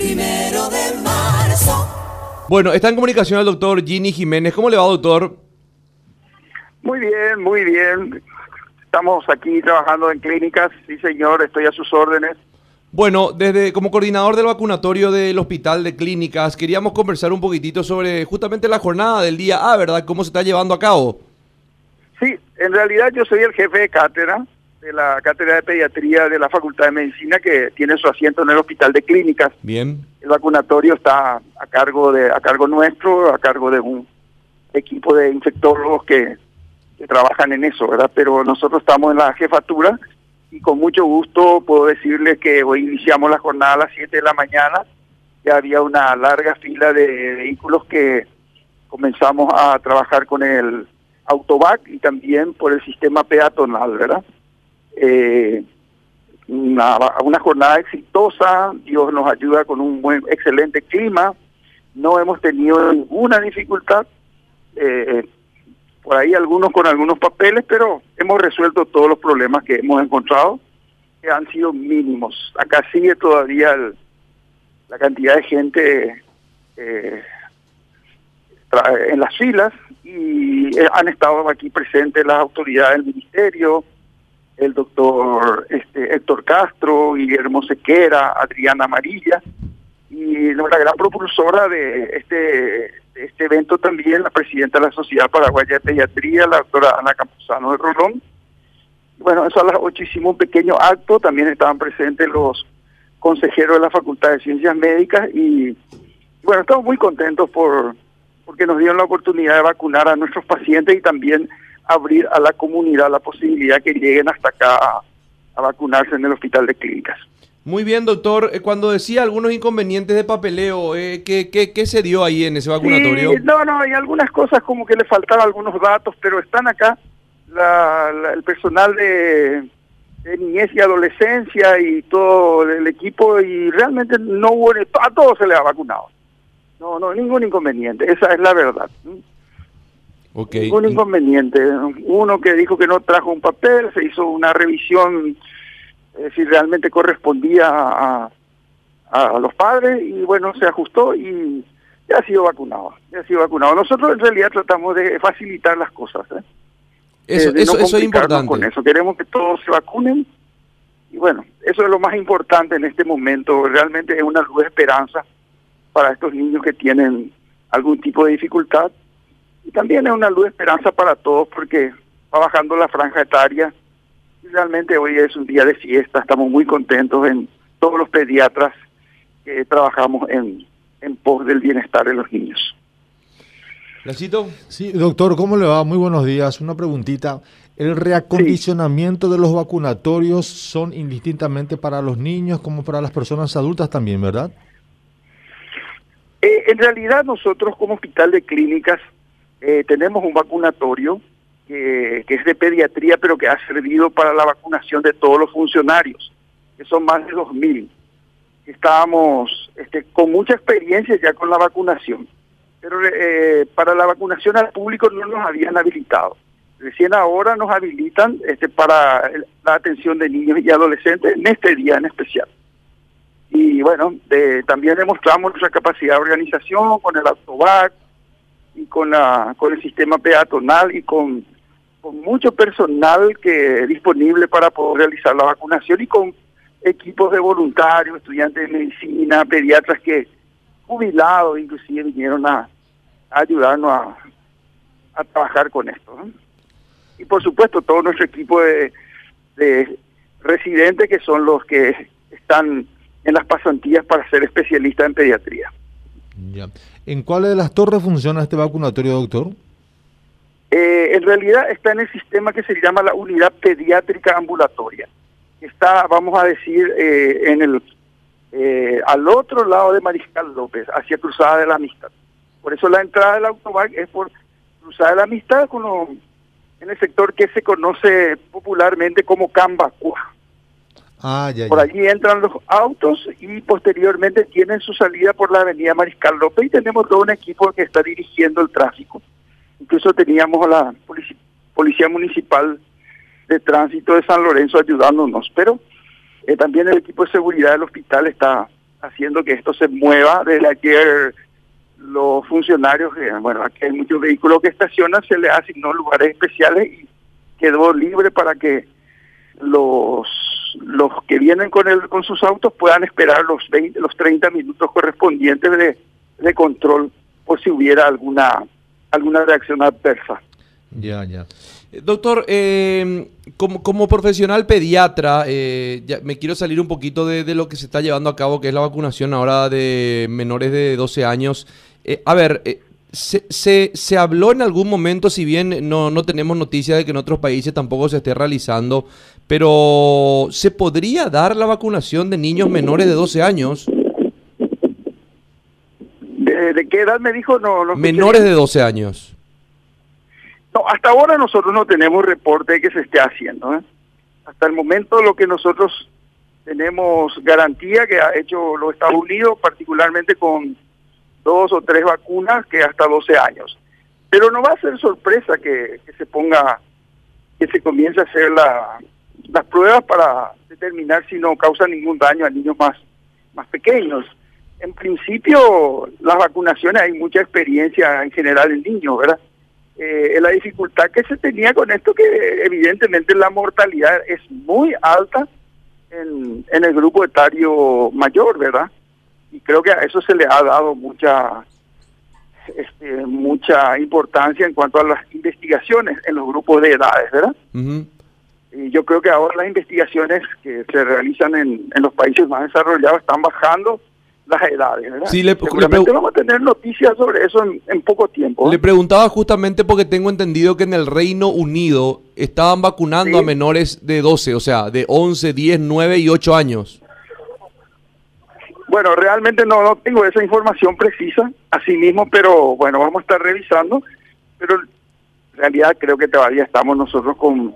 Primero de marzo. Bueno, está en comunicación el doctor Ginny Jiménez. ¿Cómo le va, doctor? Muy bien, muy bien. Estamos aquí trabajando en clínicas. Sí, señor, estoy a sus órdenes. Bueno, desde como coordinador del vacunatorio del Hospital de Clínicas, queríamos conversar un poquitito sobre justamente la jornada del día A, ¿verdad? ¿Cómo se está llevando a cabo? Sí, en realidad yo soy el jefe de cátedra de la cátedra de pediatría de la Facultad de Medicina que tiene su asiento en el Hospital de Clínicas. Bien. El vacunatorio está a cargo de a cargo nuestro, a cargo de un equipo de infectólogos que, que trabajan en eso, ¿verdad? Pero nosotros estamos en la jefatura y con mucho gusto puedo decirles que hoy iniciamos la jornada a las 7 de la mañana. Ya había una larga fila de vehículos que comenzamos a trabajar con el autobac y también por el sistema peatonal, ¿verdad? Eh, una, una jornada exitosa, Dios nos ayuda con un buen, excelente clima, no hemos tenido ninguna dificultad, eh, por ahí algunos con algunos papeles, pero hemos resuelto todos los problemas que hemos encontrado, que han sido mínimos. Acá sigue todavía la cantidad de gente eh, en las filas y eh, han estado aquí presentes las autoridades del ministerio, el doctor este, Héctor Castro, Guillermo Sequera, Adriana Amarilla, y la gran propulsora de este, este evento también, la presidenta de la Sociedad Paraguaya de Pediatría, la doctora Ana Campuzano de Rolón. Bueno, eso a las ocho hicimos un pequeño acto, también estaban presentes los consejeros de la Facultad de Ciencias Médicas y bueno, estamos muy contentos por porque nos dieron la oportunidad de vacunar a nuestros pacientes y también abrir a la comunidad la posibilidad que lleguen hasta acá a, a vacunarse en el Hospital de Clínicas. Muy bien, doctor. Eh, Cuando decía algunos inconvenientes de papeleo, eh, ¿qué, qué, qué se dio ahí en ese vacunatorio? Sí, no, no, hay algunas cosas como que le faltaban algunos datos, pero están acá la- la- el personal de, de niñez y adolescencia y todo el equipo y realmente no hubo, a todos se les ha vacunado. No, no, ningún inconveniente, esa es la verdad. Ok. Ningún inconveniente. Uno que dijo que no trajo un papel, se hizo una revisión eh, si realmente correspondía a, los padres y bueno, se ajustó y ya ha sido vacunado. Ya ha sido vacunado. Nosotros en realidad tratamos de facilitar las cosas. ¿eh? Eso, Eh, de eso, no eso es importante. Con eso queremos que todos se vacunen y bueno, eso es lo más importante en este momento. Realmente es una luz de esperanza para estos niños que tienen algún tipo de dificultad y también es una luz de esperanza para todos porque va bajando la franja etaria y realmente hoy es un día de fiesta, estamos muy contentos en todos los pediatras que trabajamos en, en pos del bienestar de los niños. ¿Lacito? Sí, doctor, ¿cómo le va? Muy buenos días. Una preguntita. ¿El reacondicionamiento de los vacunatorios son indistintamente para los niños como para las personas adultas también, verdad? Eh, en realidad nosotros como hospital de clínicas eh, tenemos un vacunatorio que, es de pediatría, pero que ha servido para la vacunación de todos los funcionarios, que son más de 2.000. Estábamos este, con mucha experiencia ya con la vacunación, pero eh, para la vacunación al público no nos habían habilitado. Recién ahora nos habilitan este, para la atención de niños y adolescentes en este día en especial y bueno, de- también demostramos nuestra capacidad de organización con el autobac y con la con el sistema peatonal y con, con mucho personal que disponible para poder realizar la vacunación y con equipos de voluntarios, estudiantes de medicina, pediatras que jubilados inclusive vinieron a, ayudarnos a, a trabajar con esto. Y por supuesto todo nuestro equipo de, de residentes que son los que están en las pasantías para ser especialistas en pediatría. Ya. ¿En cuáles de las torres funciona este vacunatorio, doctor? Eh, en realidad está en el sistema que se llama la unidad pediátrica ambulatoria. Está, vamos a decir, eh, en el eh, al otro lado de Mariscal López, hacia Cruzada de la Amistad. Por eso la entrada del autobac es por Cruzada de la Amistad, con lo- en el sector que se conoce popularmente como Cambacua. Ah, ya, Por allí entran los autos y posteriormente tienen su salida por la avenida Mariscal López y tenemos todo un equipo que está dirigiendo el tráfico. Incluso teníamos a la Policía Municipal de Tránsito de San Lorenzo ayudándonos, pero eh, también el equipo de seguridad del hospital está haciendo que esto se mueva. Desde ayer los funcionarios, eh, bueno, aquí hay muchos vehículos que estacionan, se les asignó lugares especiales y quedó libre para que los los que vienen con el con sus autos puedan esperar los 20, los 30 minutos correspondientes de, de control por si hubiera alguna alguna reacción adversa. Ya, ya. Doctor, eh, como, como profesional pediatra, eh, ya me quiero salir un poquito de, de, lo que se está llevando a cabo, que es la vacunación ahora de menores de 12 años. Eh, a ver, eh, se, se, se, habló en algún momento, si bien no, no tenemos noticia de que en otros países tampoco se esté realizando, pero ¿se podría dar la vacunación de niños menores de 12 años? ¿De, de qué edad me dijo? No, no menores de 12 años. No, hasta ahora nosotros no tenemos reporte de que se esté haciendo. ¿eh? Hasta el momento lo que nosotros tenemos garantía que ha hecho los Estados Unidos, particularmente con dos o tres vacunas, que hasta 12 años. Pero no va a ser sorpresa que, se ponga, que se comience a hacer la, las pruebas para determinar si no causa ningún daño a niños más, más pequeños. En principio, las vacunaciones hay mucha experiencia en general en niños, ¿verdad? Eh, la dificultad que se tenía con esto, que evidentemente la mortalidad es muy alta en, en el grupo etario mayor, ¿verdad? Y creo que a eso se le ha dado mucha este, mucha importancia en cuanto a las investigaciones en los grupos de edades, ¿verdad? Uh -huh. Y yo creo que ahora las investigaciones que se realizan en, en los países más desarrollados están bajando las edades, ¿verdad? Sí, le, Seguramente le vamos a tener noticias sobre eso en, en poco tiempo. ¿eh? Le preguntaba justamente porque tengo entendido que en el Reino Unido estaban vacunando sí. a menores de 12, o sea, de 11, 10, 9 y 8 años. Bueno, realmente no, no tengo esa información precisa, así mismo, pero bueno, vamos a estar revisando, pero en realidad creo que todavía estamos nosotros con,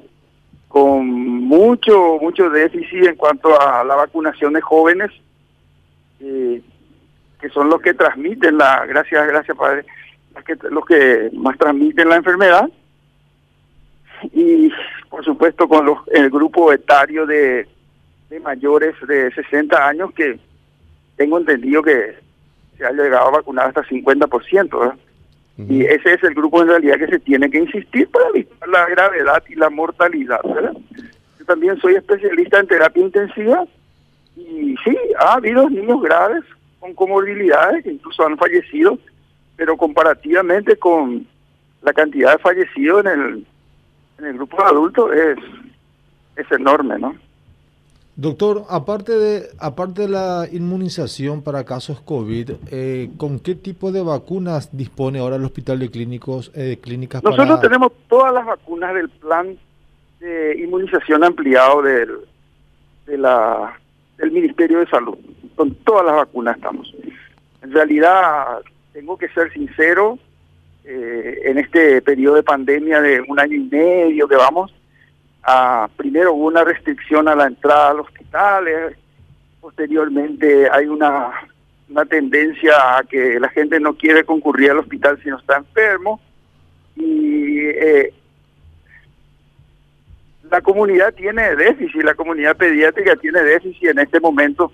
con mucho, mucho déficit en cuanto a la vacunación de jóvenes, eh, que son los que transmiten la, gracias, gracias padre, los que, los que más transmiten la enfermedad, y por supuesto con los, el grupo etario de, de mayores de 60 años que tengo entendido que se ha llegado a vacunar hasta 50%, ¿verdad? Uh -huh. Y ese es el grupo en realidad que se tiene que insistir para evitar la gravedad y la mortalidad, ¿verdad? Yo también soy especialista en terapia intensiva y sí, ha habido niños graves con comorbilidades que incluso han fallecido, pero comparativamente con la cantidad de fallecidos en el, en el grupo de adultos es, es enorme, ¿no? Doctor, aparte de, aparte de la inmunización para casos COVID, eh, ¿con qué tipo de vacunas dispone ahora el Hospital de Clínicos, eh, Clínicas Nosotros tenemos todas las vacunas del plan de inmunización ampliado del, de la, del Ministerio de Salud. Con todas las vacunas estamos. En realidad, tengo que ser sincero, eh, en este periodo de pandemia de un año y medio que vamos, Ah, primero hubo una restricción a la entrada a los hospitales, posteriormente hay una, una tendencia a que la gente no quiere concurrir al hospital si no está enfermo y eh, la comunidad tiene déficit, la comunidad pediátrica tiene déficit en este momento.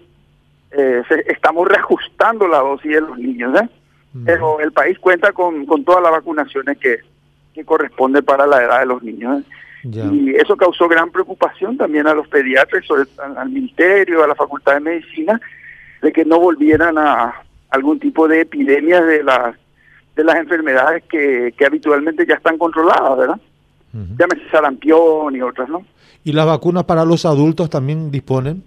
Eh, se, estamos reajustando la dosis de los niños, ¿eh? Mm. pero el país cuenta con, con todas las vacunaciones que, que corresponde para la edad de los niños. ¿eh? Ya. Y eso causó gran preocupación también a los pediatras, sobre, al ministerio, a la Facultad de Medicina, de que no volvieran a algún tipo de epidemias de las de las enfermedades que, que habitualmente ya están controladas, ¿verdad? Uh -huh. Llámese sarampión y otras, ¿no? ¿Y las vacunas para los adultos también disponen?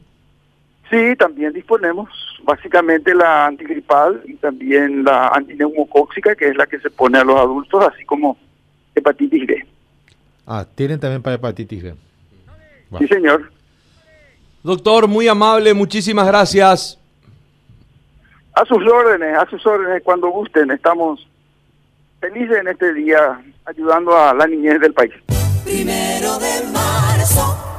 Sí, también disponemos. Básicamente la antigripal y también la antineumocóxica, que es la que se pone a los adultos, así como hepatitis B. Ah, tienen también para hepatitis B. Sí, señor. Doctor, muy amable, muchísimas gracias. A sus órdenes, a sus órdenes, cuando gusten. Estamos felices en este día ayudando a la niñez del país. Primero de marzo.